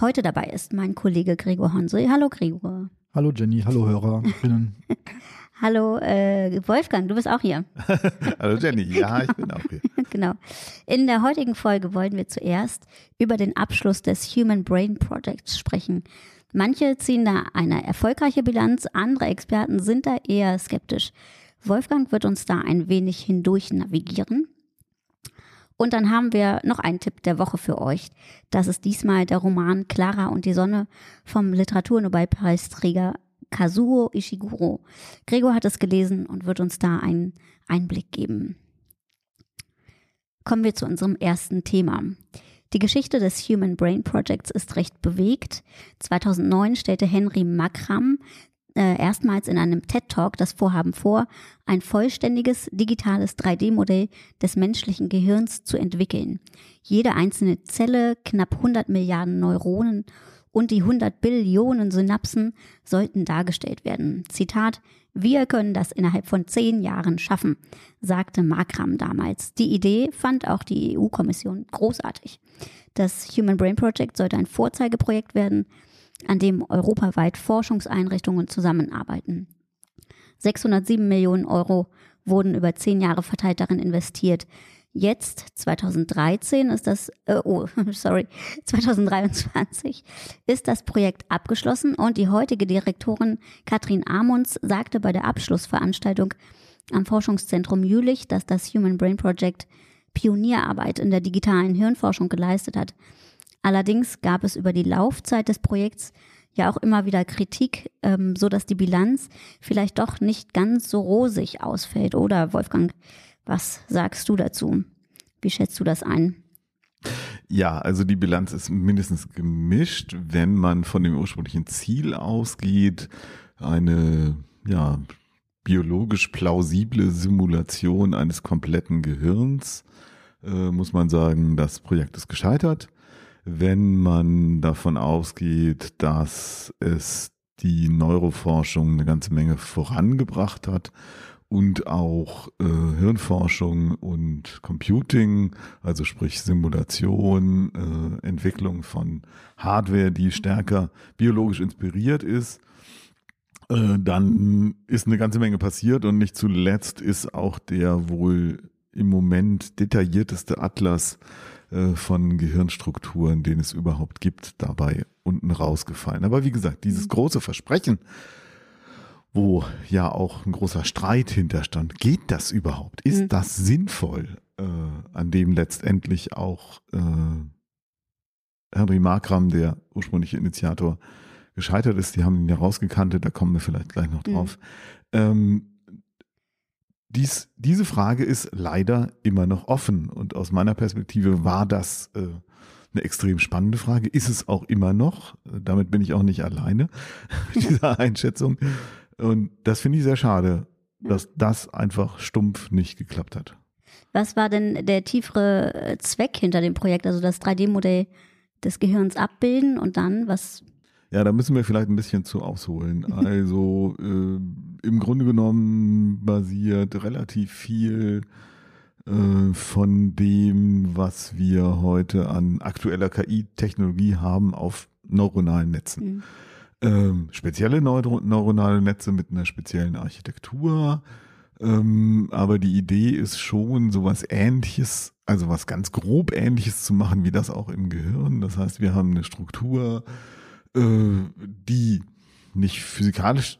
Heute dabei ist mein Kollege Gregor Honse. Hallo Gregor. Hallo Jenny, hallo Hörerinnen. hallo äh, Wolfgang, du bist auch hier. hallo Jenny, ja, ich bin auch hier. genau. In der heutigen Folge wollen wir zuerst über den Abschluss des Human Brain Projects sprechen. Manche ziehen da eine erfolgreiche Bilanz, andere Experten sind da eher skeptisch. Wolfgang wird uns da ein wenig hindurch navigieren. Und dann haben wir noch einen Tipp der Woche für euch. Das ist diesmal der Roman Clara und die Sonne vom Literaturnobelpreisträger Kazuo Ishiguro. Gregor hat es gelesen und wird uns da einen Einblick geben. Kommen wir zu unserem ersten Thema. Die Geschichte des Human Brain Projects ist recht bewegt. 2009 stellte Henry Makram äh, erstmals in einem TED Talk das Vorhaben vor, ein vollständiges digitales 3D-Modell des menschlichen Gehirns zu entwickeln. Jede einzelne Zelle, knapp 100 Milliarden Neuronen und die 100 Billionen Synapsen sollten dargestellt werden. Zitat, wir können das innerhalb von zehn Jahren schaffen, sagte Makram damals. Die Idee fand auch die EU-Kommission großartig. Das Human Brain Project sollte ein Vorzeigeprojekt werden, an dem europaweit Forschungseinrichtungen zusammenarbeiten. 607 Millionen Euro wurden über zehn Jahre verteilt darin investiert. Jetzt, 2013, ist das, äh, oh, sorry, 2023 ist das Projekt abgeschlossen und die heutige Direktorin Katrin Amunds sagte bei der Abschlussveranstaltung am Forschungszentrum Jülich, dass das Human Brain Project Pionierarbeit in der digitalen Hirnforschung geleistet hat. Allerdings gab es über die Laufzeit des Projekts ja auch immer wieder Kritik, ähm, so dass die Bilanz vielleicht doch nicht ganz so rosig ausfällt. Oder Wolfgang, was sagst du dazu? Wie schätzt du das ein? Ja, also die Bilanz ist mindestens gemischt, wenn man von dem ursprünglichen Ziel ausgeht, eine ja biologisch plausible Simulation eines kompletten Gehirns, äh, muss man sagen, das Projekt ist gescheitert wenn man davon ausgeht, dass es die Neuroforschung eine ganze Menge vorangebracht hat und auch äh, Hirnforschung und Computing, also sprich Simulation, äh, Entwicklung von Hardware, die stärker biologisch inspiriert ist, äh, dann ist eine ganze Menge passiert und nicht zuletzt ist auch der wohl im Moment detaillierteste Atlas von Gehirnstrukturen, den es überhaupt gibt, dabei unten rausgefallen. Aber wie gesagt, dieses mhm. große Versprechen, wo ja auch ein großer Streit hinterstand, geht das überhaupt? Ist mhm. das sinnvoll, äh, an dem letztendlich auch äh, Henry Markram, der ursprüngliche Initiator, gescheitert ist. Die haben ihn ja rausgekantet, da kommen wir vielleicht gleich noch mhm. drauf. Mhm. Ähm, dies, diese Frage ist leider immer noch offen und aus meiner Perspektive war das äh, eine extrem spannende Frage. Ist es auch immer noch? Damit bin ich auch nicht alleine mit dieser Einschätzung. Und das finde ich sehr schade, dass das einfach stumpf nicht geklappt hat. Was war denn der tiefere äh, Zweck hinter dem Projekt? Also das 3D-Modell des Gehirns abbilden und dann was ja, da müssen wir vielleicht ein bisschen zu ausholen. Also äh, im Grunde genommen basiert relativ viel äh, von dem, was wir heute an aktueller KI-Technologie haben, auf neuronalen Netzen. Mhm. Ähm, spezielle Neuro neuronale Netze mit einer speziellen Architektur. Ähm, aber die Idee ist schon, sowas ähnliches, also was ganz grob ähnliches zu machen, wie das auch im Gehirn. Das heißt, wir haben eine Struktur, die nicht physikalisch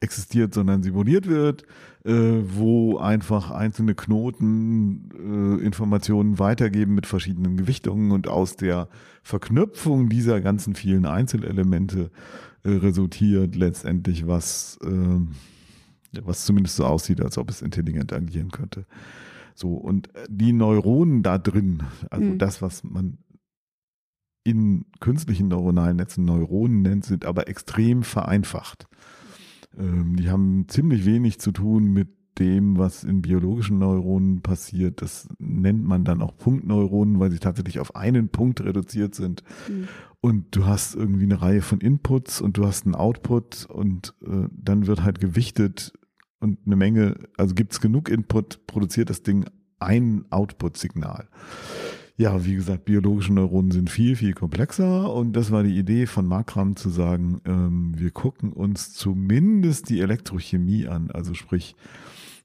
existiert, sondern simuliert wird, äh, wo einfach einzelne Knoten äh, Informationen weitergeben mit verschiedenen Gewichtungen und aus der Verknüpfung dieser ganzen vielen Einzelelemente äh, resultiert letztendlich was, äh, was zumindest so aussieht, als ob es intelligent agieren könnte. So, und die Neuronen da drin, also mhm. das, was man in künstlichen neuronalen Netzen Neuronen nennt, sind aber extrem vereinfacht. Ähm, die haben ziemlich wenig zu tun mit dem, was in biologischen Neuronen passiert. Das nennt man dann auch Punktneuronen, weil sie tatsächlich auf einen Punkt reduziert sind. Mhm. Und du hast irgendwie eine Reihe von Inputs und du hast einen Output und äh, dann wird halt gewichtet und eine Menge, also gibt es genug Input, produziert das Ding ein Output-Signal. Ja, wie gesagt, biologische Neuronen sind viel, viel komplexer. Und das war die Idee von Makram zu sagen, ähm, wir gucken uns zumindest die Elektrochemie an, also sprich,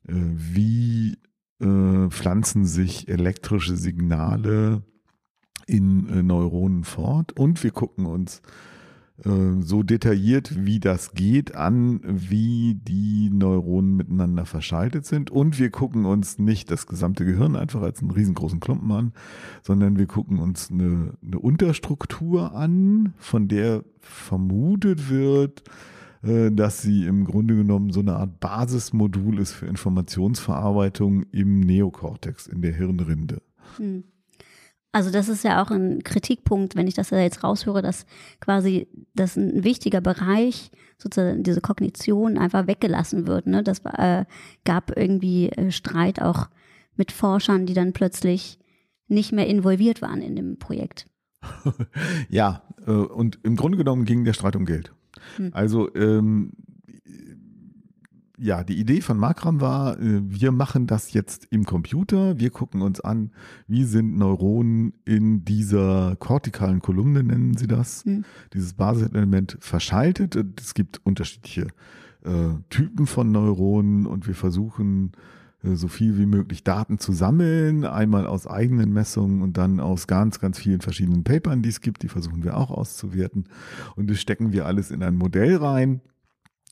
äh, wie äh, pflanzen sich elektrische Signale in äh, Neuronen fort. Und wir gucken uns äh, so detailliert, wie das geht, an, wie die Neuronen miteinander verschaltet sind. Und wir gucken uns nicht das gesamte Gehirn einfach als einen riesengroßen Klumpen an, sondern wir gucken uns eine, eine Unterstruktur an, von der vermutet wird, äh, dass sie im Grunde genommen so eine Art Basismodul ist für Informationsverarbeitung im Neokortex, in der Hirnrinde. Hm. Also das ist ja auch ein Kritikpunkt, wenn ich das jetzt raushöre, dass quasi das ein wichtiger Bereich, sozusagen diese Kognition einfach weggelassen wird. Ne? Das äh, gab irgendwie äh, Streit auch mit Forschern, die dann plötzlich nicht mehr involviert waren in dem Projekt. ja, äh, und im Grunde genommen ging der Streit um Geld. Hm. Also ähm, ja, die Idee von Makram war, äh, wir machen das jetzt im Computer. Wir gucken uns an, wie sind Neuronen in dieser kortikalen Kolumne, nennen sie das, mhm. dieses Basiselement verschaltet. Es gibt unterschiedliche äh, Typen von Neuronen und wir versuchen, äh, so viel wie möglich Daten zu sammeln, einmal aus eigenen Messungen und dann aus ganz, ganz vielen verschiedenen Papern, die es gibt. Die versuchen wir auch auszuwerten. Und das stecken wir alles in ein Modell rein,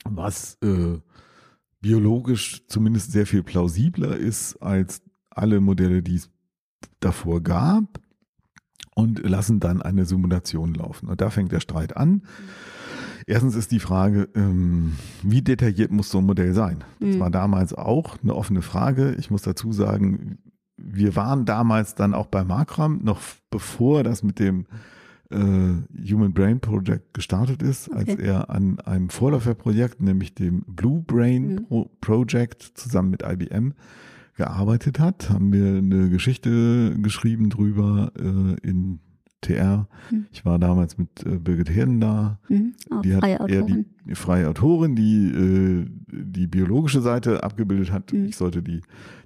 was äh, biologisch zumindest sehr viel plausibler ist als alle Modelle, die es davor gab und lassen dann eine Simulation laufen. Und da fängt der Streit an. Erstens ist die Frage, ähm, wie detailliert muss so ein Modell sein? Das mhm. war damals auch eine offene Frage. Ich muss dazu sagen, wir waren damals dann auch bei Makram, noch bevor das mit dem äh, Human Brain Project gestartet ist, okay. als er an einem Vorläuferprojekt, nämlich dem Blue Brain mhm. Pro Project zusammen mit IBM gearbeitet hat, haben wir eine Geschichte geschrieben drüber äh, in TR. Mhm. Ich war damals mit äh, Birgit Herden da. Mhm. Die hat eher die, die, freie Autorin, die äh, die biologische Seite abgebildet hat. Mhm. Ich sollte die,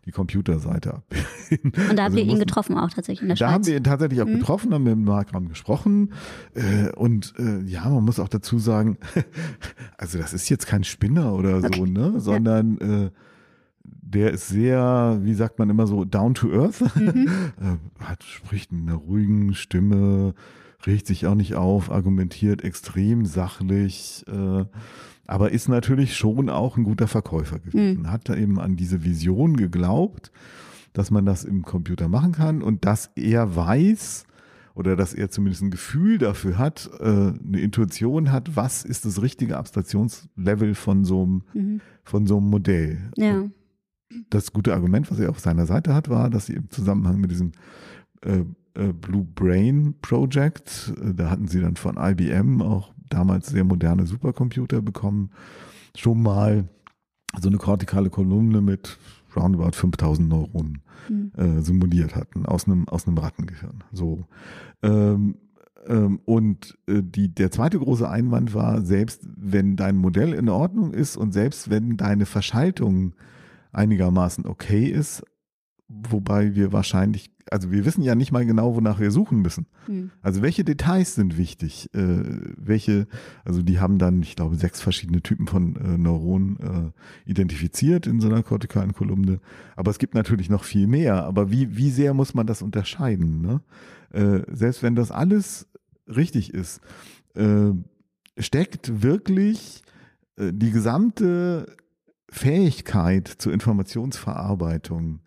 die Computerseite abbilden. Und da habt also ihr ihn getroffen auch tatsächlich in der da Schweiz? Da haben wir ihn tatsächlich auch mhm. getroffen, haben wir mit Markram gesprochen. Äh, und äh, ja, man muss auch dazu sagen, also das ist jetzt kein Spinner oder okay. so, ne? Sondern ja. Der ist sehr, wie sagt man immer so, down to earth. Mhm. Äh, hat, spricht mit einer ruhigen Stimme, regt sich auch nicht auf, argumentiert extrem sachlich, äh, aber ist natürlich schon auch ein guter Verkäufer gewesen. Mhm. Hat eben an diese Vision geglaubt, dass man das im Computer machen kann und dass er weiß, oder dass er zumindest ein Gefühl dafür hat, äh, eine Intuition hat, was ist das richtige Abstraktionslevel von so einem, mhm. von so einem Modell. Ja das gute Argument, was er auf seiner Seite hat, war, dass sie im Zusammenhang mit diesem äh, äh, Blue Brain Project, äh, da hatten sie dann von IBM auch damals sehr moderne Supercomputer bekommen, schon mal so eine kortikale Kolumne mit roundabout 5000 Neuronen mhm. simuliert hatten aus einem aus einem Rattengehirn. So ähm, ähm, und äh, die, der zweite große Einwand war, selbst wenn dein Modell in Ordnung ist und selbst wenn deine Verschaltung einigermaßen okay ist, wobei wir wahrscheinlich, also wir wissen ja nicht mal genau, wonach wir suchen müssen. Hm. Also welche Details sind wichtig? Äh, welche, also die haben dann, ich glaube, sechs verschiedene Typen von äh, Neuronen äh, identifiziert in so einer kortikalen Kolumne. Aber es gibt natürlich noch viel mehr. Aber wie, wie sehr muss man das unterscheiden? Ne? Äh, selbst wenn das alles richtig ist, äh, steckt wirklich äh, die gesamte Fähigkeit zur Informationsverarbeitung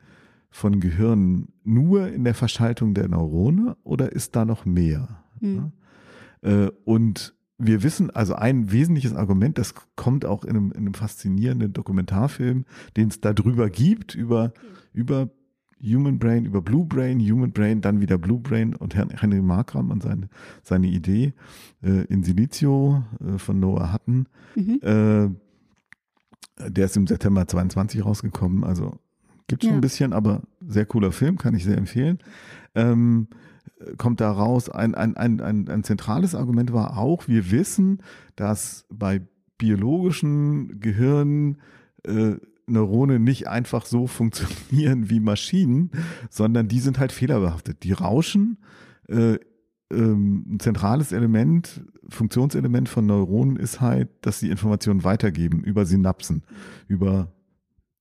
von Gehirn nur in der Verschaltung der Neurone oder ist da noch mehr? Mhm. Und wir wissen, also ein wesentliches Argument, das kommt auch in einem, in einem faszinierenden Dokumentarfilm, den es darüber gibt, über, über Human Brain über Blue Brain, Human Brain, dann wieder Blue Brain und Henry Markram und seine, seine Idee äh, in Silicio äh, von Noah Hutton. Mhm. Äh, der ist im September 22 rausgekommen, also gibt schon ja. ein bisschen, aber sehr cooler Film, kann ich sehr empfehlen. Ähm, kommt da raus, ein, ein, ein, ein, ein zentrales Argument war auch, wir wissen, dass bei biologischen Gehirnen äh, Neurone nicht einfach so funktionieren wie Maschinen, sondern die sind halt fehlerbehaftet. Die rauschen. Äh, ähm, ein zentrales Element, Funktionselement von Neuronen ist halt, dass sie Informationen weitergeben über Synapsen, über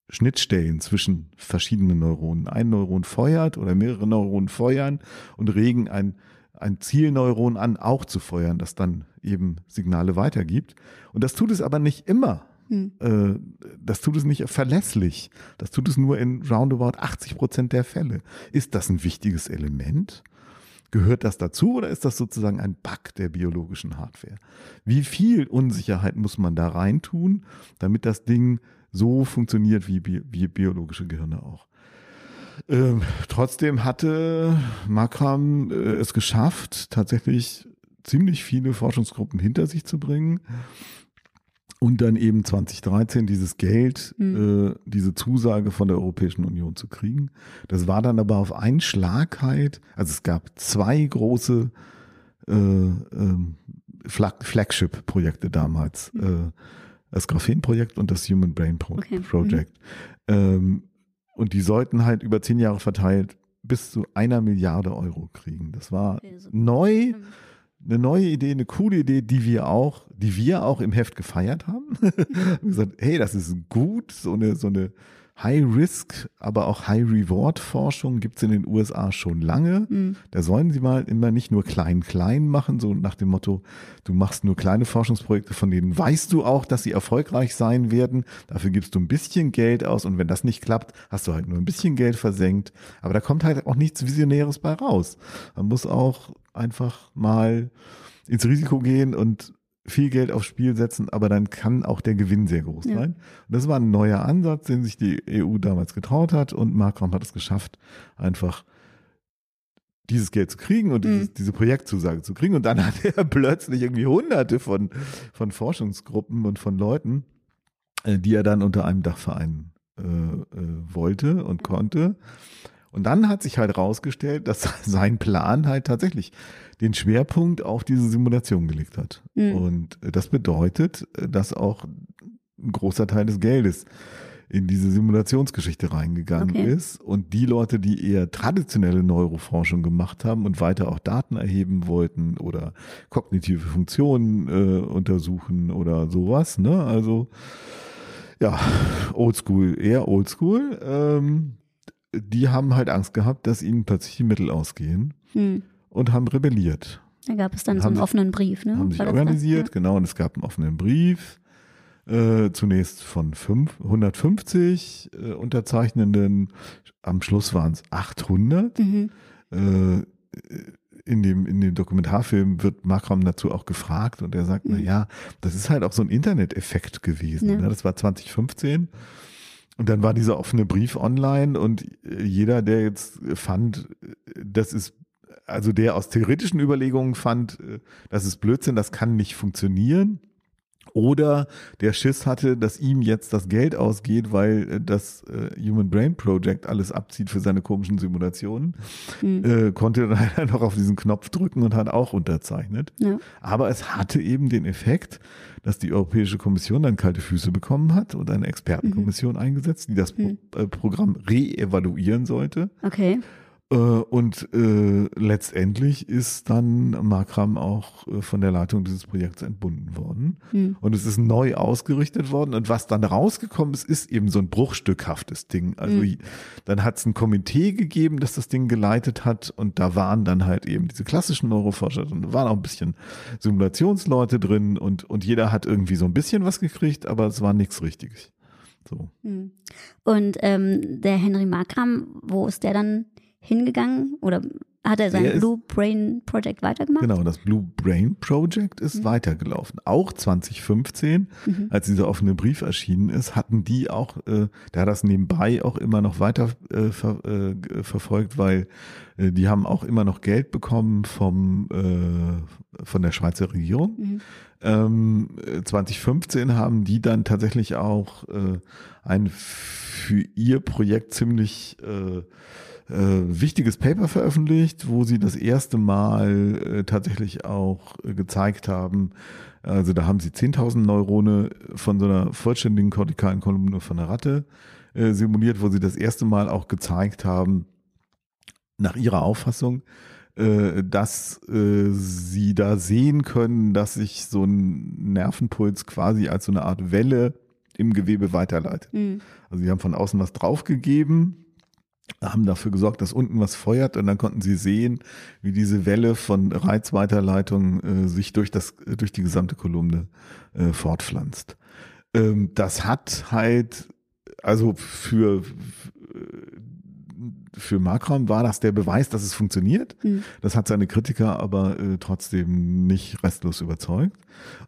Schnittstellen zwischen verschiedenen Neuronen. Ein Neuron feuert oder mehrere Neuronen feuern und regen ein, ein Zielneuron an, auch zu feuern, das dann eben Signale weitergibt. Und das tut es aber nicht immer. Hm. Äh, das tut es nicht verlässlich. Das tut es nur in roundabout 80 Prozent der Fälle. Ist das ein wichtiges Element? Gehört das dazu oder ist das sozusagen ein Bug der biologischen Hardware? Wie viel Unsicherheit muss man da reintun, damit das Ding so funktioniert wie, wie biologische Gehirne auch? Ähm, trotzdem hatte Makram äh, es geschafft, tatsächlich ziemlich viele Forschungsgruppen hinter sich zu bringen und dann eben 2013 dieses Geld, mhm. äh, diese Zusage von der Europäischen Union zu kriegen. Das war dann aber auf einen Schlag halt, also es gab zwei große äh, äh, Flagship-Projekte damals. Mhm. Äh, das Graphen-Projekt und das Human Brain Pro okay. Project. Mhm. Ähm, und die sollten halt über zehn Jahre verteilt bis zu einer Milliarde Euro kriegen. Das war okay, neu. Mhm eine neue Idee, eine coole Idee, die wir auch, die wir auch im Heft gefeiert haben. wir gesagt, hey, das ist gut, so eine, so eine High-Risk, aber auch High-Reward-Forschung gibt's in den USA schon lange. Mhm. Da sollen sie mal immer nicht nur klein-klein machen, so nach dem Motto, du machst nur kleine Forschungsprojekte, von denen weißt du auch, dass sie erfolgreich sein werden. Dafür gibst du ein bisschen Geld aus und wenn das nicht klappt, hast du halt nur ein bisschen Geld versenkt. Aber da kommt halt auch nichts Visionäres bei raus. Man muss auch einfach mal ins Risiko gehen und viel Geld aufs Spiel setzen, aber dann kann auch der Gewinn sehr groß ja. sein. Und das war ein neuer Ansatz, den sich die EU damals getraut hat und Macron hat es geschafft, einfach dieses Geld zu kriegen und dieses, mhm. diese Projektzusage zu kriegen. Und dann hat er plötzlich irgendwie hunderte von, von Forschungsgruppen und von Leuten, äh, die er dann unter einem Dachverein äh, äh, wollte und konnte. Und dann hat sich halt rausgestellt, dass sein Plan halt tatsächlich den Schwerpunkt auf diese Simulation gelegt hat. Mhm. Und das bedeutet, dass auch ein großer Teil des Geldes in diese Simulationsgeschichte reingegangen okay. ist. Und die Leute, die eher traditionelle Neuroforschung gemacht haben und weiter auch Daten erheben wollten oder kognitive Funktionen äh, untersuchen oder sowas, ne? Also ja, oldschool, eher oldschool. Ähm, die haben halt Angst gehabt, dass ihnen plötzlich die Mittel ausgehen hm. Und haben rebelliert. Da gab es dann so einen sich, offenen Brief, ne? Haben sich organisiert, ja. genau, und es gab einen offenen Brief. Äh, zunächst von fünf, 150 äh, Unterzeichnenden, am Schluss waren es 800. Mhm. Äh, in dem, in dem Dokumentarfilm wird Makram dazu auch gefragt und er sagt, mhm. na ja, das ist halt auch so ein Internet-Effekt gewesen. Ja. Ne? Das war 2015 und dann war dieser offene Brief online und jeder, der jetzt fand, das ist, also der aus theoretischen Überlegungen fand, das ist Blödsinn, das kann nicht funktionieren, oder der Schiss hatte, dass ihm jetzt das Geld ausgeht, weil äh, das äh, Human Brain Project alles abzieht für seine komischen Simulationen, mhm. äh, konnte dann noch auf diesen Knopf drücken und hat auch unterzeichnet. Ja. Aber es hatte eben den Effekt, dass die Europäische Kommission dann kalte Füße bekommen hat und eine Expertenkommission mhm. eingesetzt, die das mhm. Pro äh, Programm reevaluieren sollte. Okay. Äh, und äh, letztendlich ist dann Makram auch äh, von der Leitung dieses Projekts entbunden worden. Hm. Und es ist neu ausgerichtet worden. Und was dann rausgekommen ist, ist eben so ein bruchstückhaftes Ding. Also hm. dann hat es ein Komitee gegeben, das das Ding geleitet hat. Und da waren dann halt eben diese klassischen Neuroforscher drin. Da waren auch ein bisschen Simulationsleute drin. Und, und jeder hat irgendwie so ein bisschen was gekriegt, aber es war nichts Richtiges. So. Hm. Und ähm, der Henry Markram, wo ist der dann hingegangen oder Hat er sein ist- Blue Brain Project weitergemacht? Genau, das Blue Brain Project ist weitergelaufen. Auch 2015, Mhm. als dieser offene Brief erschienen ist, hatten die auch, äh, der hat das nebenbei auch immer noch weiter äh, ver, äh, verfolgt, weil äh, die haben auch immer noch Geld bekommen vom, äh, von der Schweizer Regierung. Mhm. Ähm, äh, 2015 haben die dann tatsächlich auch äh, ein für ihr Projekt ziemlich äh, äh, wichtiges Paper veröffentlicht, wo sie das erste Mal äh, tatsächlich auch äh, gezeigt haben, also da haben sie 10.000 Neurone von so einer vollständigen kortikalen Kolumne von einer Ratte äh, simuliert, wo sie das erste Mal auch gezeigt haben, nach ihrer Auffassung, dass äh, sie da sehen können, dass sich so ein Nervenpuls quasi als so eine Art Welle im Gewebe weiterleitet. Mhm. Also sie haben von außen was draufgegeben, haben dafür gesorgt, dass unten was feuert und dann konnten sie sehen, wie diese Welle von Reizweiterleitung äh, sich durch das durch die gesamte Kolumne äh, fortpflanzt. Ähm, das hat halt also für für Markram war das der Beweis, dass es funktioniert. Mhm. Das hat seine Kritiker aber äh, trotzdem nicht restlos überzeugt.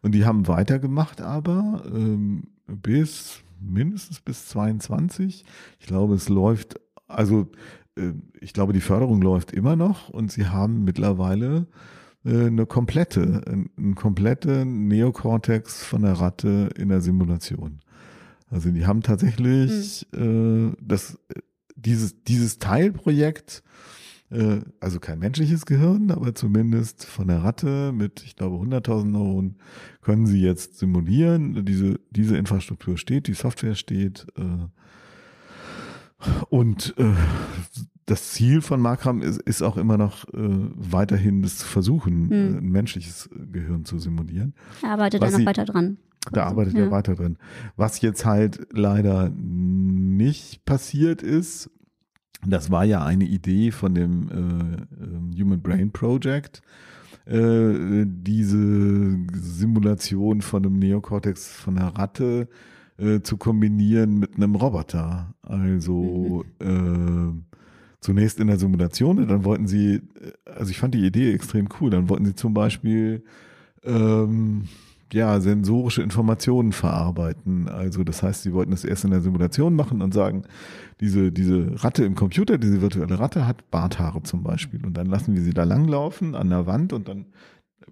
Und die haben weitergemacht, aber ähm, bis mindestens bis 22. Ich glaube, es läuft, also äh, ich glaube, die Förderung läuft immer noch und sie haben mittlerweile äh, eine komplette, ein, ein komplette Neokortex von der Ratte in der Simulation. Also die haben tatsächlich äh, das, dieses, dieses Teilprojekt, äh, also kein menschliches Gehirn, aber zumindest von der Ratte mit, ich glaube, 100.000 Neuronen können sie jetzt simulieren. Diese, diese Infrastruktur steht, die Software steht. Äh, und äh, das Ziel von Markram ist, ist auch immer noch äh, weiterhin das zu versuchen, Hm. ein menschliches Gehirn zu simulieren. Er arbeitet da noch weiter dran. Da arbeitet Ja. er weiter drin. Was jetzt halt leider nicht passiert ist, das war ja eine Idee von dem äh, ähm, Human Brain Project, äh, diese Simulation von einem Neokortex von einer Ratte äh, zu kombinieren mit einem Roboter. Also äh, zunächst in der Simulation, und dann wollten sie, äh, also ich fand die Idee extrem cool, dann wollten sie zum Beispiel ähm, ja, sensorische Informationen verarbeiten. Also das heißt, sie wollten es erst in der Simulation machen und sagen, diese, diese Ratte im Computer, diese virtuelle Ratte hat Barthaare zum Beispiel. Und dann lassen wir sie da langlaufen an der Wand und dann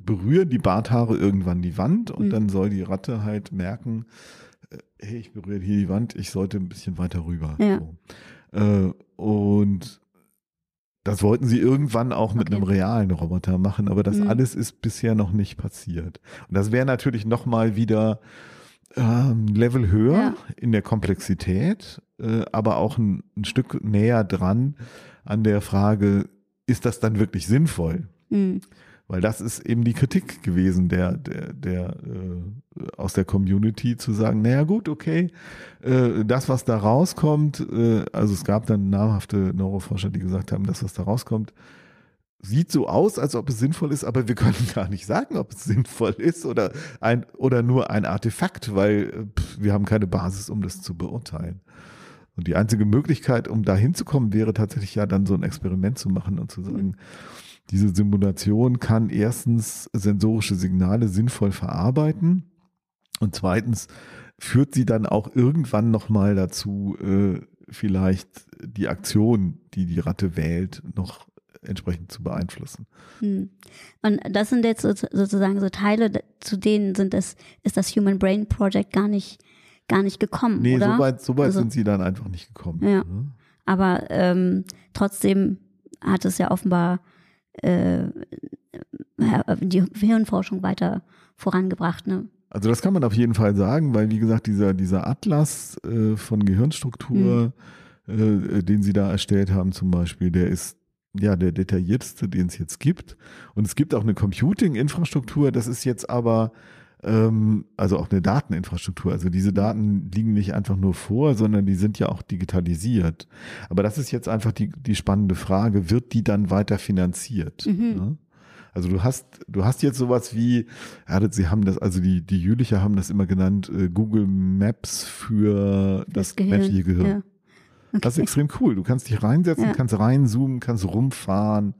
berühren die Barthaare irgendwann die Wand und Mhm. dann soll die Ratte halt merken, äh, hey, ich berühre hier die Wand, ich sollte ein bisschen weiter rüber. Ja. So. Äh, und das wollten sie irgendwann auch mit Okay. einem realen Roboter machen, aber das Mhm. alles ist bisher noch nicht passiert. Und das wäre natürlich nochmal wieder ähm, Level höher Ja. in der Komplexität, äh, aber auch ein, ein Stück näher dran an der Frage, ist das dann wirklich sinnvoll? Mhm. Weil das ist eben die Kritik gewesen der, der, der äh, aus der Community zu sagen, naja gut, okay, äh, das, was da rauskommt, äh, also es gab dann namhafte Neuroforscher, die gesagt haben, das, was da rauskommt, sieht so aus, als ob es sinnvoll ist, aber wir können gar nicht sagen, ob es sinnvoll ist oder ein oder nur ein Artefakt, weil äh, pff, wir haben keine Basis, um das zu beurteilen. Und die einzige Möglichkeit, um da hinzukommen, wäre tatsächlich ja dann so ein Experiment zu machen und zu sagen, diese Simulation kann erstens sensorische Signale sinnvoll verarbeiten und zweitens führt sie dann auch irgendwann nochmal dazu, äh, vielleicht die Aktion, die die Ratte wählt, noch entsprechend zu beeinflussen. Hm. Und das sind jetzt so- sozusagen so Teile, zu denen sind es, ist das Human Brain Project gar nicht, gar nicht gekommen, Nee, oder? so weit, so weit Also- sind sie dann einfach nicht gekommen. Ja. ne? Aber ähm, trotzdem hat es ja offenbar äh, die Hirnforschung weiter vorangebracht. Ne? Also das kann man auf jeden Fall sagen, weil wie gesagt, dieser, dieser Atlas äh, von Gehirnstruktur, äh, den sie da erstellt haben zum Beispiel, der ist ja der detaillierteste, den es jetzt gibt. Und es gibt auch eine Computing-Infrastruktur, das ist jetzt aber ähm, also auch eine Dateninfrastruktur. Also diese Daten liegen nicht einfach nur vor, sondern die sind ja auch digitalisiert. Aber das ist jetzt einfach die, die spannende Frage, wird die dann weiter finanziert? Mhm. Ne? Also du hast, du hast jetzt sowas wie, ja, das- sie haben das, also die, die Jülicher haben das immer genannt, äh, Google Maps für das, menschliche Gehirn. Ja. Das ist extrem cool. Du kannst dich reinsetzen, Ja. kannst reinzoomen, kannst rumfahren.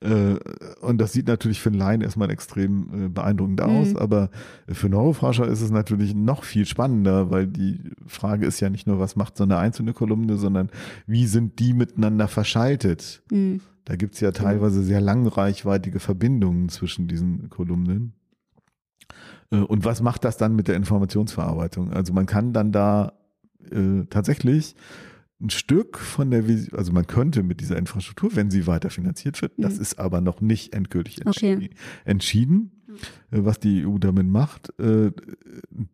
Äh, und das sieht natürlich für einen Laien erstmal extrem äh, beeindruckend aus, Mhm. aber für Neuroforscher ist es natürlich noch viel spannender, weil die Frage ist ja nicht nur, was macht so eine einzelne Kolumne, sondern wie sind die miteinander verschaltet? Mhm. Da gibt's ja teilweise sehr langreichweitige Verbindungen zwischen diesen Kolumnen. Äh, Und was macht das dann mit der Informationsverarbeitung? Also man kann dann da äh, tatsächlich ein Stück von der Vision, also man könnte mit dieser Infrastruktur, wenn sie weiter finanziert wird, das Mhm. ist aber noch nicht endgültig Okay. entschi entschieden, was die EU damit macht, äh,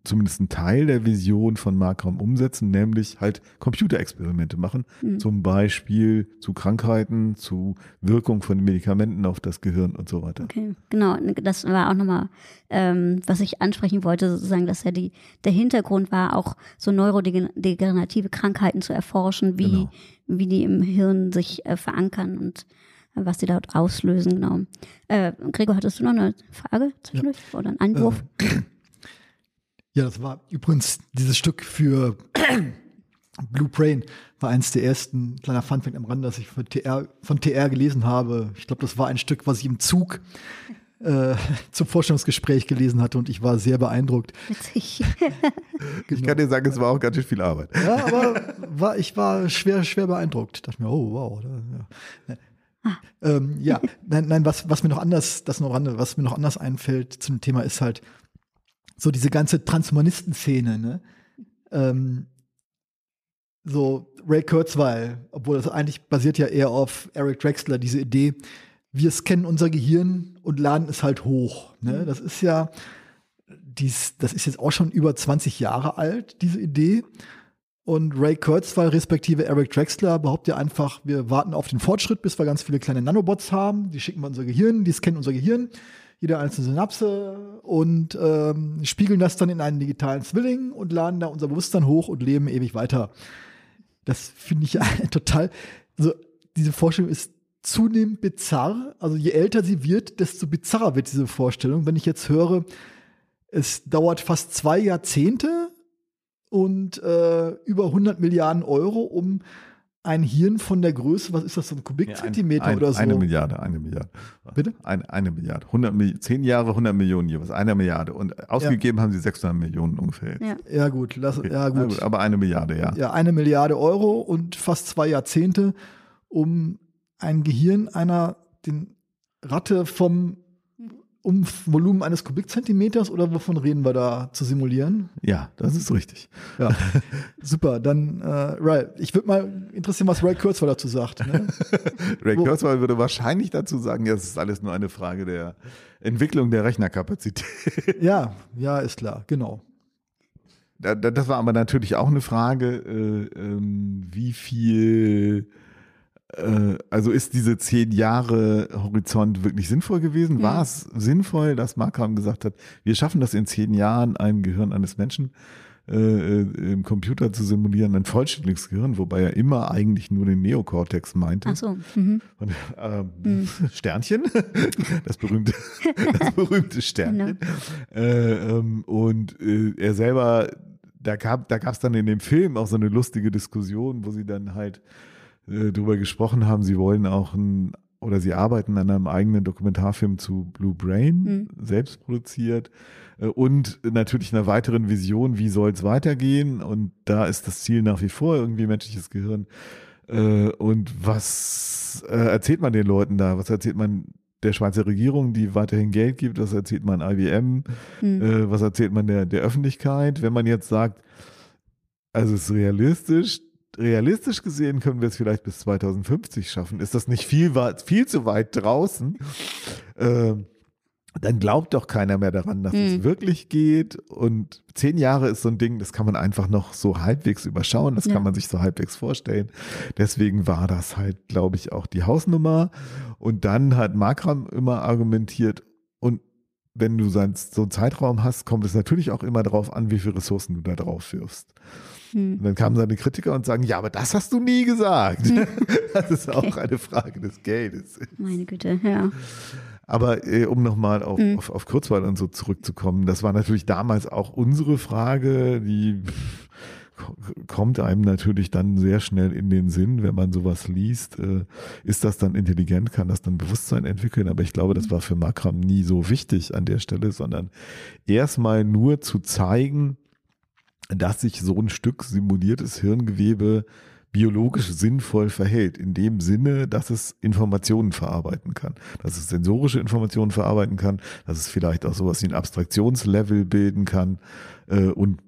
zumindest einen Teil der Vision von Markraum umsetzen, nämlich halt Computerexperimente machen, Mhm. zum Beispiel zu Krankheiten, zu Wirkung von Medikamenten auf das Gehirn und so weiter. Okay, genau. Das war auch nochmal, ähm, was ich ansprechen wollte, sozusagen, dass ja die, der Hintergrund war, auch so neurodegenerative Krankheiten zu erforschen, wie, Genau. wie die im Hirn sich äh, verankern und äh, was die dort auslösen, genau. Äh, Gregor, hattest du noch eine Frage zwischendurch oder einen Einwurf? Ja, das war übrigens dieses Stück für Blue Brain war eins der ersten, kleiner Funfact am Rande, das ich von TR, von TR gelesen habe. Ich glaube, das war ein Stück, was ich im Zug äh, zum Vorstellungsgespräch gelesen hatte und ich war sehr beeindruckt. Witzig. Ich kann dir sagen, es war auch ganz schön viel Arbeit. Ja, aber war, ich war schwer, schwer beeindruckt. Dachte mir, oh wow. Ja. Ähm, ja, nein, nein, was, was mir noch anders, das noch Rande, was mir noch anders einfällt zum Thema ist halt so diese ganze Transhumanisten-Szene, ne? Ähm, so Ray Kurzweil, obwohl das eigentlich basiert ja eher auf Eric Drexler, diese Idee, wir scannen unser Gehirn und laden es halt hoch. Ne? Das ist ja, dies, das ist jetzt auch schon über 20 Jahre alt, diese Idee. Und Ray Kurzweil respektive Eric Drexler behauptet ja einfach, wir warten auf den Fortschritt, bis wir ganz viele kleine Nanobots haben. Die schicken wir unser Gehirn, die scannen unser Gehirn, jede einzelne Synapse und ähm, spiegeln das dann in einen digitalen Zwilling und laden da unser Bewusstsein hoch und leben ewig weiter. Das finde ich total, also diese Vorstellung ist zunehmend bizarr. Also je älter sie wird, desto bizarrer wird diese Vorstellung. Wenn ich jetzt höre, es dauert fast zwei Jahrzehnte und äh, über 100 Milliarden Euro, um ein Hirn von der Größe, was ist das, so ein Kubikzentimeter ein, oder so? Eine Milliarde, eine Milliarde. Bitte? Eine, eine Milliarde. 100, Mil- zehn Jahre, 100 Millionen jeweils. Eine Milliarde. Und ausgegeben haben sie 600 Millionen ungefähr. Ja. Ja, gut, lass, Okay. ja, Na gut. Aber eine Milliarde, ja. ja, eine Milliarde Euro und fast zwei Jahrzehnte, um ein Gehirn einer den Ratte vom Umvolumen eines Kubikzentimeters oder wovon reden wir da zu simulieren? Ja, das ist richtig. Ja, super. Dann, äh, Ray, ich würde mal interessieren, was Ray Kurzweil dazu sagt. Ne? Ray Wo- Kurzweil würde wahrscheinlich dazu sagen, ja, es ist alles nur eine Frage der Entwicklung der Rechnerkapazität. ja, ja, ist klar, genau. Da- da- Das war aber natürlich auch eine Frage, äh, ähm, wie viel, äh, also ist diese zehn Jahre Horizont wirklich sinnvoll gewesen? Mhm. War es sinnvoll, dass Markram gesagt hat, wir schaffen das in zehn Jahren, ein Gehirn eines Menschen äh, äh, im Computer zu simulieren, ein vollständiges Gehirn, wobei er immer eigentlich nur den Neokortex meinte. Ach so. Mhm. Und, ähm, Sternchen, das berühmte, das berühmte Sternchen. Äh, ähm, und äh, er selber, da gab da gab's dann in dem Film auch so eine lustige Diskussion, wo sie dann halt äh, drüber gesprochen haben, sie wollen auch ein oder sie arbeiten an einem eigenen Dokumentarfilm zu Blue Brain, selbst produziert äh, und natürlich einer weiteren Vision, wie soll es weitergehen und da ist das Ziel nach wie vor irgendwie menschliches Gehirn äh, und was äh, erzählt man den Leuten da? Was erzählt man der Schweizer Regierung, die weiterhin Geld gibt? Was erzählt man IBM? Mhm. Äh, was erzählt man der, der Öffentlichkeit? Wenn man jetzt sagt, also es ist realistisch, realistisch gesehen können wir es vielleicht bis 2050 schaffen. Ist das nicht viel, viel zu weit draußen? Ähm, dann glaubt doch keiner mehr daran, dass es Mhm. wirklich geht. Und zehn Jahre ist so ein Ding, das kann man einfach noch so halbwegs überschauen, das Ja. kann man sich so halbwegs vorstellen. Deswegen war das halt, glaube ich, auch die Hausnummer. Und dann hat Markram immer argumentiert, und wenn du so einen Zeitraum hast, kommt es natürlich auch immer darauf an, wie viele Ressourcen du da drauf wirfst. Mhm. Und dann kamen seine Kritiker und sagen, ja, aber das hast du nie gesagt. Hm. Das ist auch eine Frage des Geldes. Meine Güte, ja. Aber äh, um nochmal auf, Mhm. auf, auf Kurzweil und so zurückzukommen, das war natürlich damals auch unsere Frage, die kommt einem natürlich dann sehr schnell in den Sinn, wenn man sowas liest. Äh, ist das dann intelligent? Kann das dann Bewusstsein entwickeln? Aber ich glaube, das war für Makram nie so wichtig an der Stelle, sondern erstmal nur zu zeigen, dass sich so ein Stück simuliertes Hirngewebe biologisch sinnvoll verhält, in dem Sinne, dass es Informationen verarbeiten kann, dass es sensorische Informationen verarbeiten kann, dass es vielleicht auch sowas wie ein Abstraktionslevel bilden kann äh, und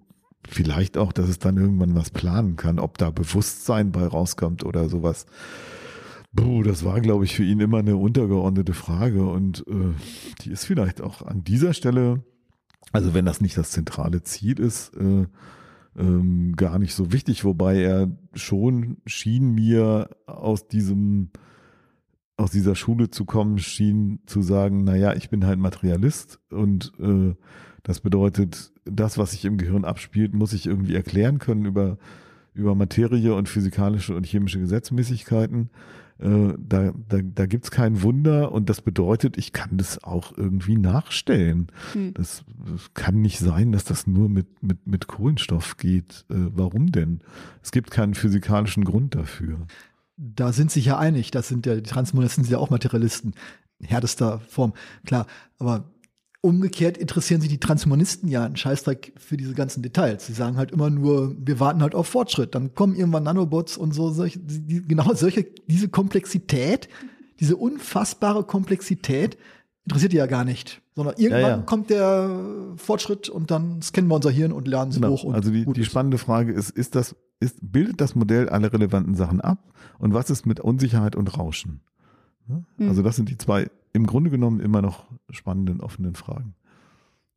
vielleicht auch, dass es dann irgendwann was planen kann, ob da Bewusstsein bei rauskommt oder sowas. Puh, das war, glaube ich, für ihn immer eine untergeordnete Frage und äh, die ist vielleicht auch an dieser Stelle, also wenn das nicht das zentrale Ziel ist, äh, ähm, gar nicht so wichtig, wobei er schon schien mir aus diesem aus dieser Schule zu kommen, schien zu sagen, naja, ich bin halt Materialist und äh, das bedeutet, das, was sich im Gehirn abspielt, muss ich irgendwie erklären können über, über Materie und physikalische und chemische Gesetzmäßigkeiten. Äh, da da, da gibt es kein Wunder und das bedeutet, ich kann das auch irgendwie nachstellen. Hm. Das, das, kann nicht sein, dass das nur mit, mit, mit Kohlenstoff geht. Äh, warum denn? Es gibt keinen physikalischen Grund dafür. Da sind sich ja einig, das sind ja, die Transmonisten sind ja auch Materialisten. In härtester Form, klar. Aber Umgekehrt interessieren sich die Transhumanisten ja einen Scheißdreck für diese ganzen Details. Sie sagen halt immer nur, wir warten halt auf Fortschritt. Dann kommen irgendwann Nanobots und so, solche, die, genau solche, diese Komplexität, diese unfassbare Komplexität interessiert die ja gar nicht. Sondern irgendwann ja, ja. kommt der Fortschritt und dann scannen wir unser Hirn und lernen es genau. hoch. also die, die spannende Frage ist, ist das, ist, bildet das Modell alle relevanten Sachen ab? Und was ist mit Unsicherheit und Rauschen? Hm. Also das sind die zwei im Grunde genommen immer noch spannenden, offenen Fragen.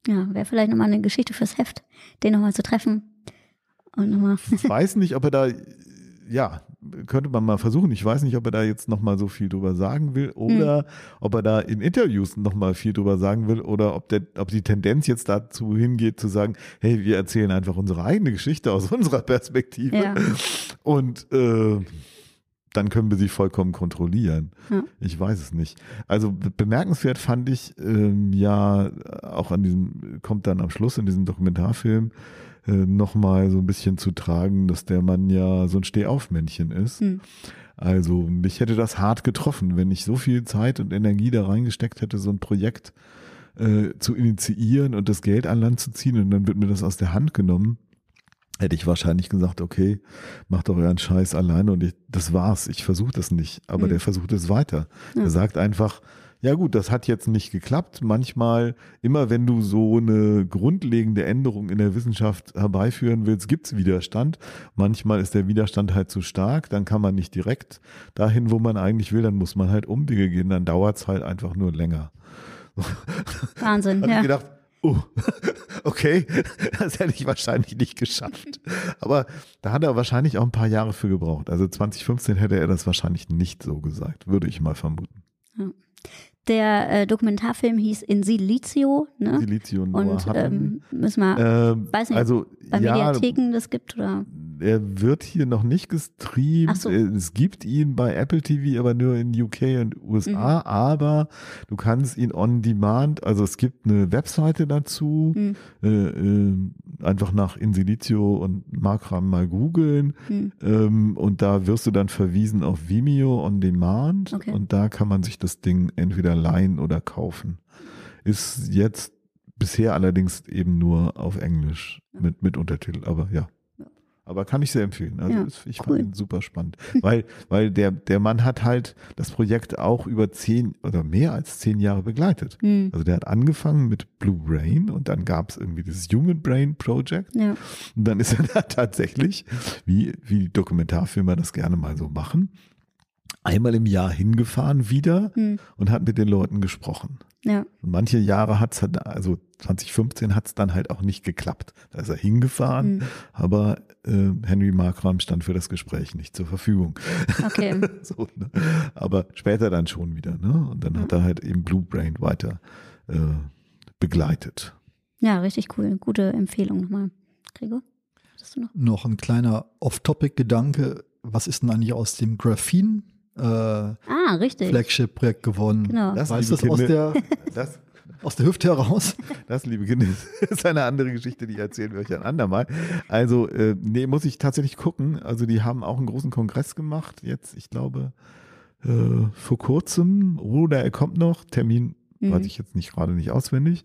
Ja, wäre vielleicht nochmal eine Geschichte fürs Heft, den nochmal zu treffen. Und nochmal. Ich weiß nicht, ob er da, ja, könnte man mal versuchen. Ich weiß nicht, ob er da jetzt nochmal so viel drüber sagen will oder hm. ob er da in Interviews nochmal viel drüber sagen will oder ob, der, ob die Tendenz jetzt dazu hingeht zu sagen, hey, wir erzählen einfach unsere eigene Geschichte aus unserer Perspektive. Ja. Und äh, dann können wir sie vollkommen kontrollieren. Ja. Ich weiß es nicht. Also bemerkenswert fand ich ähm, ja auch an diesem, kommt dann am Schluss in diesem Dokumentarfilm äh, nochmal so ein bisschen zu tragen, dass der Mann ja so ein Stehaufmännchen ist. Hm. Also mich hätte das hart getroffen, wenn ich so viel Zeit und Energie da reingesteckt hätte, so ein Projekt äh, zu initiieren und das Geld an Land zu ziehen und dann wird mir das aus der Hand genommen hätte ich wahrscheinlich gesagt, okay, macht doch euren Scheiß alleine und ich, das war's. Ich versuche das nicht. Aber mhm. der versucht es weiter. Ja. Er sagt einfach, ja gut, das hat jetzt nicht geklappt. Manchmal, immer wenn du so eine grundlegende Änderung in der Wissenschaft herbeiführen willst, gibt's Widerstand. Manchmal ist der Widerstand halt zu stark, dann kann man nicht direkt dahin, wo man eigentlich will, dann muss man halt Umwege gehen, dann dauert's halt einfach nur länger. Wahnsinn, ja. Ich gedacht, oh, okay, das hätte ich wahrscheinlich nicht geschafft. Aber da hat er wahrscheinlich auch ein paar Jahre für gebraucht. Also 2015 hätte er das wahrscheinlich nicht so gesagt, würde ich mal vermuten. Ja. Der äh, Dokumentarfilm hieß In Silizio. Ne? Silizio Noah Und ähm, müssen wir, ähm, weiß nicht, also, bei Mediatheken ja, das gibt oder? Er wird hier noch nicht gestreamt. So. Äh, es gibt ihn bei Apple TV, aber nur in UK und USA. Mhm. Aber du kannst ihn on demand, also es gibt eine Webseite dazu. Mhm. Äh, äh, einfach nach In Silizio und Makram mal googeln. Mhm. Ähm, und da wirst du dann verwiesen auf Vimeo on demand. Okay. Und da kann man sich das Ding entweder leihen oder kaufen. Ist jetzt bisher allerdings eben nur auf Englisch mit, mit Untertitel, aber ja. Aber kann ich sehr empfehlen. Also ja, ich cool. fand ihn super spannend. weil, weil der, der Mann hat halt das Projekt auch über zehn oder mehr als zehn Jahre begleitet. Mhm. Also der hat angefangen mit Blue Brain und dann gab es irgendwie das Human Brain Project. Ja. Und dann ist er da tatsächlich, wie, wie Dokumentarfilmer das gerne mal so machen, einmal im Jahr hingefahren wieder hm. und hat mit den Leuten gesprochen. Ja. Und manche Jahre hat es halt, also 2015 hat es dann halt auch nicht geklappt. Da ist er hingefahren, hm. aber äh, Henry Markram stand für das Gespräch nicht zur Verfügung. Okay. so, ne? Aber später dann schon wieder. Ne? Und dann ja. hat er halt eben Blue Brain weiter äh, begleitet. Ja, richtig cool. Gute Empfehlung nochmal. Gregor? Noch? noch ein kleiner Off-Topic-Gedanke. Was ist denn eigentlich aus dem Graphen äh, ah, richtig. Flagship-Projekt gewonnen. Genau. Das weißt du das aus der. Das, aus der Hüfte heraus. Das, liebe Kinder, ist eine andere Geschichte, die erzählen wir euch ein andermal. Also, äh, nee, muss ich tatsächlich gucken. Also, die haben auch einen großen Kongress gemacht. Jetzt, ich glaube, äh, vor kurzem. Oder er kommt noch. Termin mhm. weiß ich jetzt nicht gerade nicht auswendig.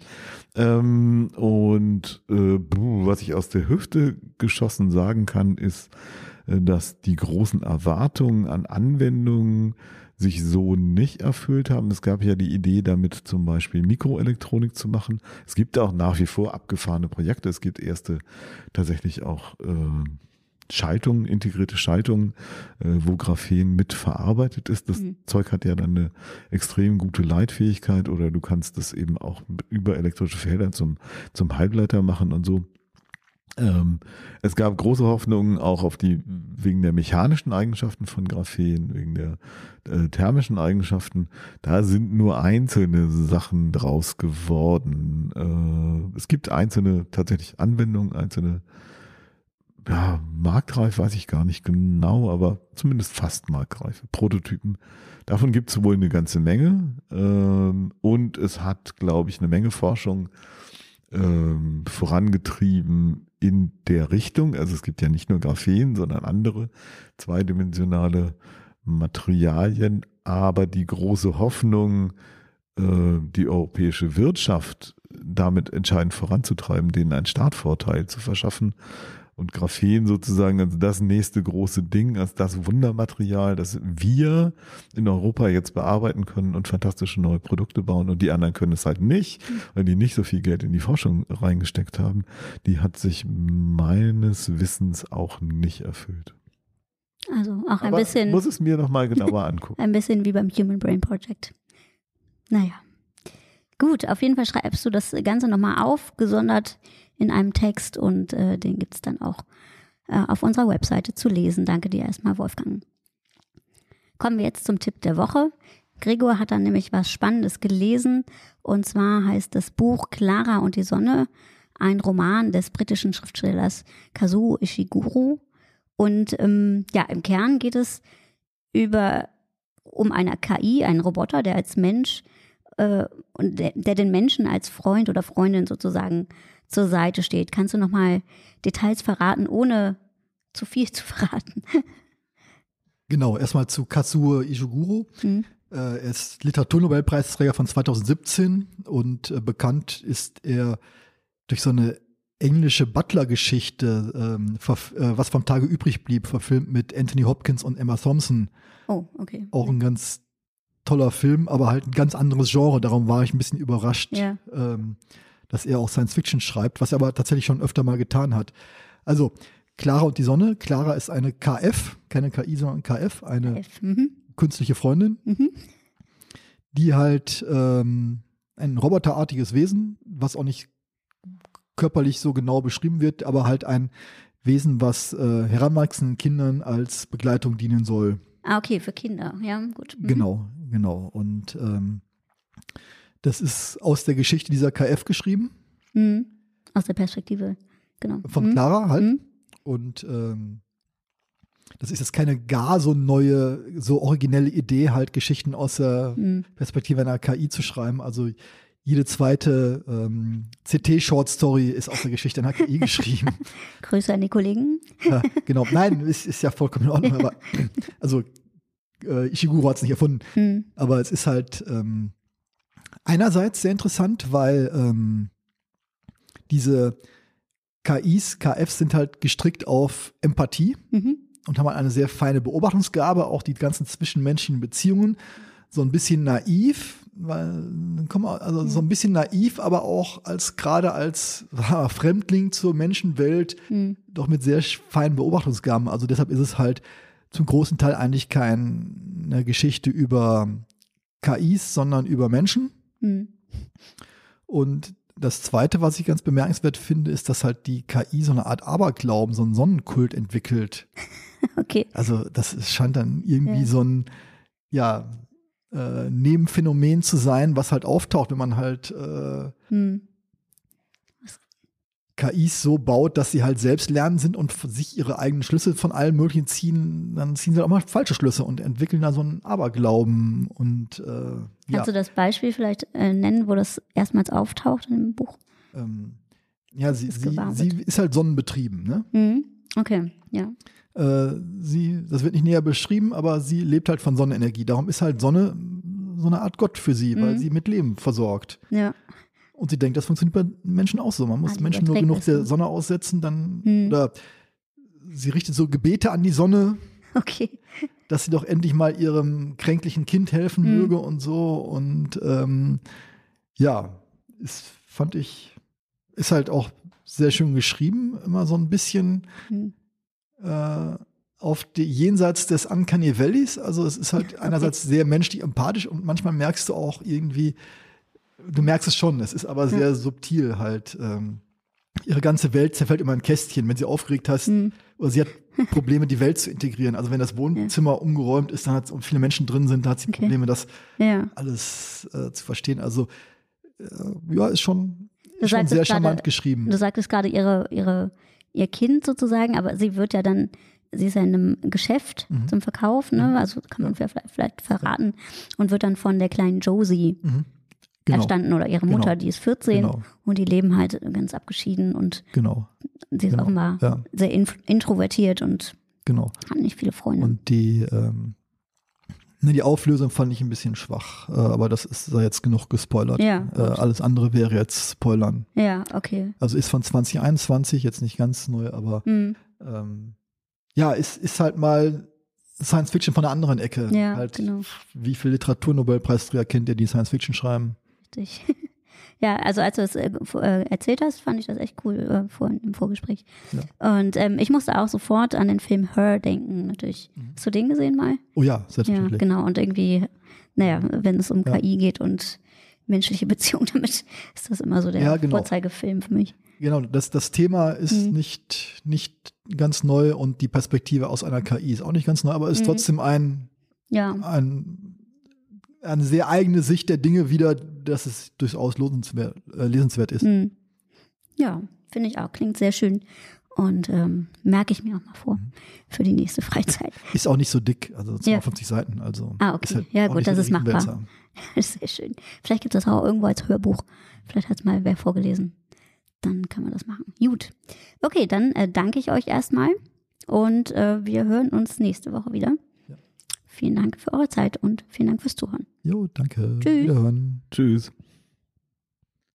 Ähm, und äh, was ich aus der Hüfte geschossen sagen kann, ist, äh, dass die großen Erwartungen an Anwendungen sich so nicht erfüllt haben. Es gab ja die Idee, damit zum Beispiel Mikroelektronik zu machen. Es gibt auch nach wie vor abgefahrene Projekte. Es gibt erste tatsächlich auch äh, Schaltungen, integrierte Schaltungen, äh, wo Graphen mit verarbeitet ist. Das mhm. Zeug hat ja dann eine extrem gute Leitfähigkeit oder du kannst das eben auch über elektrische Felder zum, zum Halbleiter machen und so. Ähm, es gab große Hoffnungen auch auf die, wegen der mechanischen Eigenschaften von Graphen, wegen der äh, thermischen Eigenschaften. Da sind nur einzelne Sachen draus geworden. Äh, es gibt einzelne tatsächlich Anwendungen, einzelne ja, marktreif weiß ich gar nicht genau, aber zumindest fast marktreife Prototypen. Davon gibt es wohl eine ganze Menge. Ähm, und es hat, glaube ich, eine Menge Forschung ähm, vorangetrieben in der Richtung. Also es gibt ja nicht nur Graphen, sondern andere zweidimensionale Materialien. Aber die große Hoffnung, äh, die europäische Wirtschaft damit entscheidend voranzutreiben, denen einen Startvorteil zu verschaffen, und Graphen sozusagen als das nächste große Ding, als das Wundermaterial, das wir in Europa jetzt bearbeiten können und fantastische neue Produkte bauen und die anderen können es halt nicht, weil die nicht so viel Geld in die Forschung reingesteckt haben, die hat sich meines Wissens auch nicht erfüllt. Also auch ein Aber bisschen. Muss es mir nochmal genauer angucken. ein bisschen wie beim Human Brain Project. Naja. Gut, auf jeden Fall schreibst du das Ganze nochmal auf, gesondert in einem Text und äh, den gibt es dann auch äh, auf unserer Webseite zu lesen. Danke dir erstmal, Wolfgang. Kommen wir jetzt zum Tipp der Woche. Gregor hat dann nämlich was Spannendes gelesen und zwar heißt das Buch Clara und die Sonne, ein Roman des britischen Schriftstellers Kazuo Ishiguro. Und ähm, ja, im Kern geht es über um eine KI, einen Roboter, der als Mensch äh, und der, der den Menschen als Freund oder Freundin sozusagen zur Seite steht. Kannst du noch mal Details verraten, ohne zu viel zu verraten? Genau, erstmal zu Kazuo Ishiguro. Mhm. er ist Literaturnobelpreisträger von 2017 und äh, bekannt ist er durch so eine englische Butler-Geschichte, ähm, äh, was vom Tage übrig blieb, verfilmt mit Anthony Hopkins und Emma Thompson. Oh, okay. Auch ein ganz toller Film, aber halt ein ganz anderes Genre. Darum war ich ein bisschen überrascht. Ja. Ähm, dass er auch Science Fiction schreibt, was er aber tatsächlich schon öfter mal getan hat. Also, Clara und die Sonne. Clara ist eine KF, keine KI, sondern KF, eine KF. Mhm. künstliche Freundin, mhm. die halt ähm, ein roboterartiges Wesen, was auch nicht körperlich so genau beschrieben wird, aber halt ein Wesen, was äh, heranwachsenden Kindern als Begleitung dienen soll. Ah, okay, für Kinder, ja, gut. Mhm. Genau, genau. Und ähm, das ist aus der Geschichte dieser KF geschrieben. Mhm. Aus der Perspektive, genau. Von mhm. Clara halt. Mhm. Und ähm, das ist jetzt keine gar so neue, so originelle Idee, halt Geschichten aus der Mhm. Perspektive einer KI zu schreiben. Also jede zweite ähm, CT-Short-Story ist aus der Geschichte einer KI geschrieben. Grüße an die Kollegen. ja, genau. Nein, ist, ist ja vollkommen in Ordnung. Aber also äh, Ishiguro hat es nicht erfunden. Mhm. Aber es ist halt ähm, einerseits sehr interessant, weil ähm, diese KIs, KFs sind halt gestrickt auf Empathie Mhm. und haben halt eine sehr feine Beobachtungsgabe, auch die ganzen zwischenmenschlichen Beziehungen. So ein bisschen naiv, weil wir- also so ein bisschen naiv, aber auch als gerade als Fremdling zur Menschenwelt Mhm. doch mit sehr feinen Beobachtungsgaben. Also deshalb ist es halt zum großen Teil eigentlich keine Geschichte über KIs, sondern über Menschen. Mhm. Und das Zweite, was ich ganz bemerkenswert finde, ist, dass halt die KI so eine Art Aberglauben, so einen Sonnenkult entwickelt. Okay. Also das scheint dann irgendwie Ja. so ein ja, äh, Nebenphänomen zu sein, was halt auftaucht, wenn man halt äh, Mhm. KIs so baut, dass sie halt selbst lernen sind und sich ihre eigenen Schlüsse von allem Möglichen ziehen, dann ziehen sie halt auch mal falsche Schlüsse und entwickeln da so einen Aberglauben und äh, Kannst ja. du das Beispiel vielleicht äh, nennen, wo das erstmals auftaucht in dem Buch? Ähm, ja, sie, Das sie, sie ist halt sonnenbetrieben, ne? Mhm. Okay, ja. Äh, sie, das wird nicht näher beschrieben, aber sie lebt halt von Sonnenenergie. Darum ist halt Sonne so eine Art Gott für sie, weil Mhm. sie mit Leben versorgt. Ja. Und sie denkt, das funktioniert bei Menschen auch so. Man muss die Menschen nur genug der ne? Sonne aussetzen, dann Mhm. oder sie richtet so Gebete an die Sonne, Okay. dass sie doch endlich mal ihrem kränklichen Kind helfen Mhm. möge und so. Und ähm, ja, ist, fand ich, ist halt auch sehr schön geschrieben, immer so ein bisschen Mhm. äh, auf die jenseits des Uncanny Valleys. Also es ist halt einerseits sehr menschlich empathisch und manchmal merkst du auch irgendwie, du merkst es schon, es ist aber sehr subtil halt. Ähm, ihre ganze Welt zerfällt immer in Kästchen, wenn sie aufgeregt hast Mhm. oder sie hat Probleme, die Welt zu integrieren. Also wenn das Wohnzimmer umgeräumt ist, dann hat und viele Menschen drin sind, dann hat sie Okay. Probleme, das Ja. alles äh, zu verstehen. Also äh, ja, ist schon, ist schon sehr charmant geschrieben. Du sagtest gerade ihre, ihre, ihr Kind sozusagen, aber sie wird ja dann, sie ist ja in einem Geschäft Mhm. zum Verkauf, ne? Also kann man vielleicht, vielleicht verraten und wird dann von der kleinen Josie Mhm. Genau, erstanden oder ihre Genau. Mutter, die ist 14 genau, und die leben halt ganz abgeschieden und genau, sie ist Genau, offenbar ja. sehr introvertiert und genau. hat nicht viele Freunde. Und die, ähm, ne, die Auflösung fand ich ein bisschen schwach, äh, aber das ist sei jetzt genug gespoilert. Ja, äh, alles andere wäre jetzt Spoilern. ja, okay. Also ist von 2021, jetzt nicht ganz neu, aber Hm. ähm, ja, ist, ist halt mal Science Fiction von der anderen Ecke. Ja, halt, genau. Wie viele Literaturnobelpreisträger kennt ihr, die Science Fiction schreiben? Richtig. Ja, also als du es äh, äh, erzählt hast, fand ich das echt cool äh, vor, im Vorgespräch. Und ähm, ich musste auch sofort an den Film Her denken, natürlich. Hast du den gesehen mal? Oh ja, Ja, selbstverständlich. genau. Und irgendwie, naja, wenn es um Ja. KI geht und menschliche Beziehungen damit, ist das immer so der Ja, genau. Vorzeigefilm für mich. Genau, das, das Thema ist Mhm. nicht, nicht ganz neu und die Perspektive aus einer KI ist auch nicht ganz neu, aber ist Mhm. trotzdem ein, Ja, ein, eine sehr eigene Sicht der Dinge wieder, dass es durchaus äh, lesenswert ist. hm. ja, finde ich auch. Klingt sehr schön. Und ähm, merke ich mir auch mal vor Mhm. für die nächste Freizeit. Ist auch nicht so dick, also Ja. 52 Seiten. Also Ah, okay. ist halt Ja, gut, das ist machbar. riesenwälzer. Sehr schön. Vielleicht gibt es das auch irgendwo als Hörbuch. Vielleicht hat es mal wer vorgelesen. Dann kann man das machen. Gut. Okay, dann äh, danke ich euch erstmal und äh, wir hören uns nächste Woche wieder. Vielen Dank für eure Zeit und vielen Dank fürs Zuhören. Jo, danke. Tschüss. Wiederhören. Tschüss.